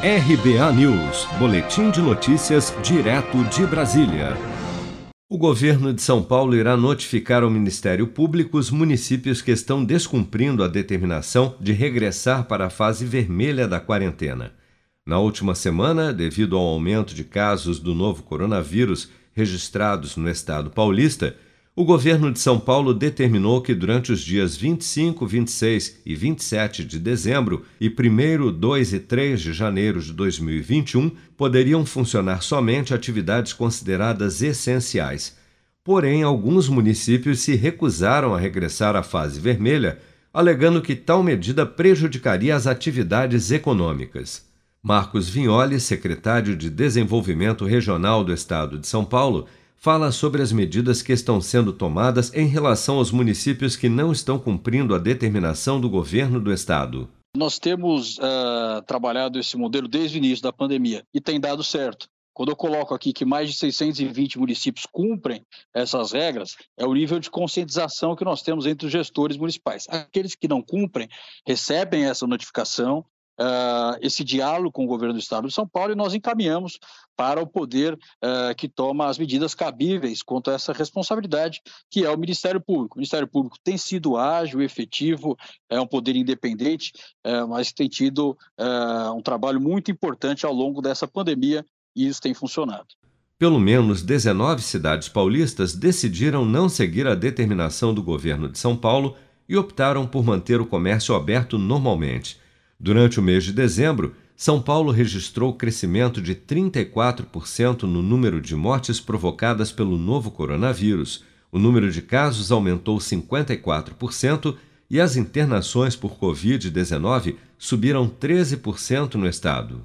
RBA News, Boletim de Notícias, direto de Brasília. O governo de São Paulo irá notificar ao Ministério Público os municípios que estão descumprindo a determinação de regressar para a fase vermelha da quarentena. Na última semana, devido ao aumento de casos do novo coronavírus registrados no estado paulista, o governo de São Paulo determinou que durante os dias 25, 26 e 27 de dezembro e 1, 2 e 3 de janeiro de 2021 poderiam funcionar somente atividades consideradas essenciais. Porém, alguns municípios se recusaram a regressar à fase vermelha, alegando que tal medida prejudicaria as atividades econômicas. Marcos Vignoli, secretário de Desenvolvimento Regional do Estado de São Paulo, fala sobre as medidas que estão sendo tomadas em relação aos municípios que não estão cumprindo a determinação do governo do estado. Nós temos uh, trabalhado esse modelo desde o início da pandemia e tem dado certo. Quando eu coloco aqui que mais de 620 municípios cumprem essas regras, é o nível de conscientização que nós temos entre os gestores municipais. Aqueles que não cumprem recebem essa notificação, uh, esse diálogo com o governo do estado de São Paulo e nós encaminhamos para o poder uh, que toma as medidas cabíveis quanto a essa responsabilidade, que é o Ministério Público. O Ministério Público tem sido ágil, efetivo, é um poder independente, uh, mas tem tido um trabalho muito importante ao longo dessa pandemia e isso tem funcionado. Pelo menos 19 cidades paulistas decidiram não seguir a determinação do governo de São Paulo e optaram por manter o comércio aberto normalmente. Durante o mês de dezembro, São Paulo registrou crescimento de 34% no número de mortes provocadas pelo novo coronavírus. O número de casos aumentou 54% e as internações por Covid-19 subiram 13% no estado.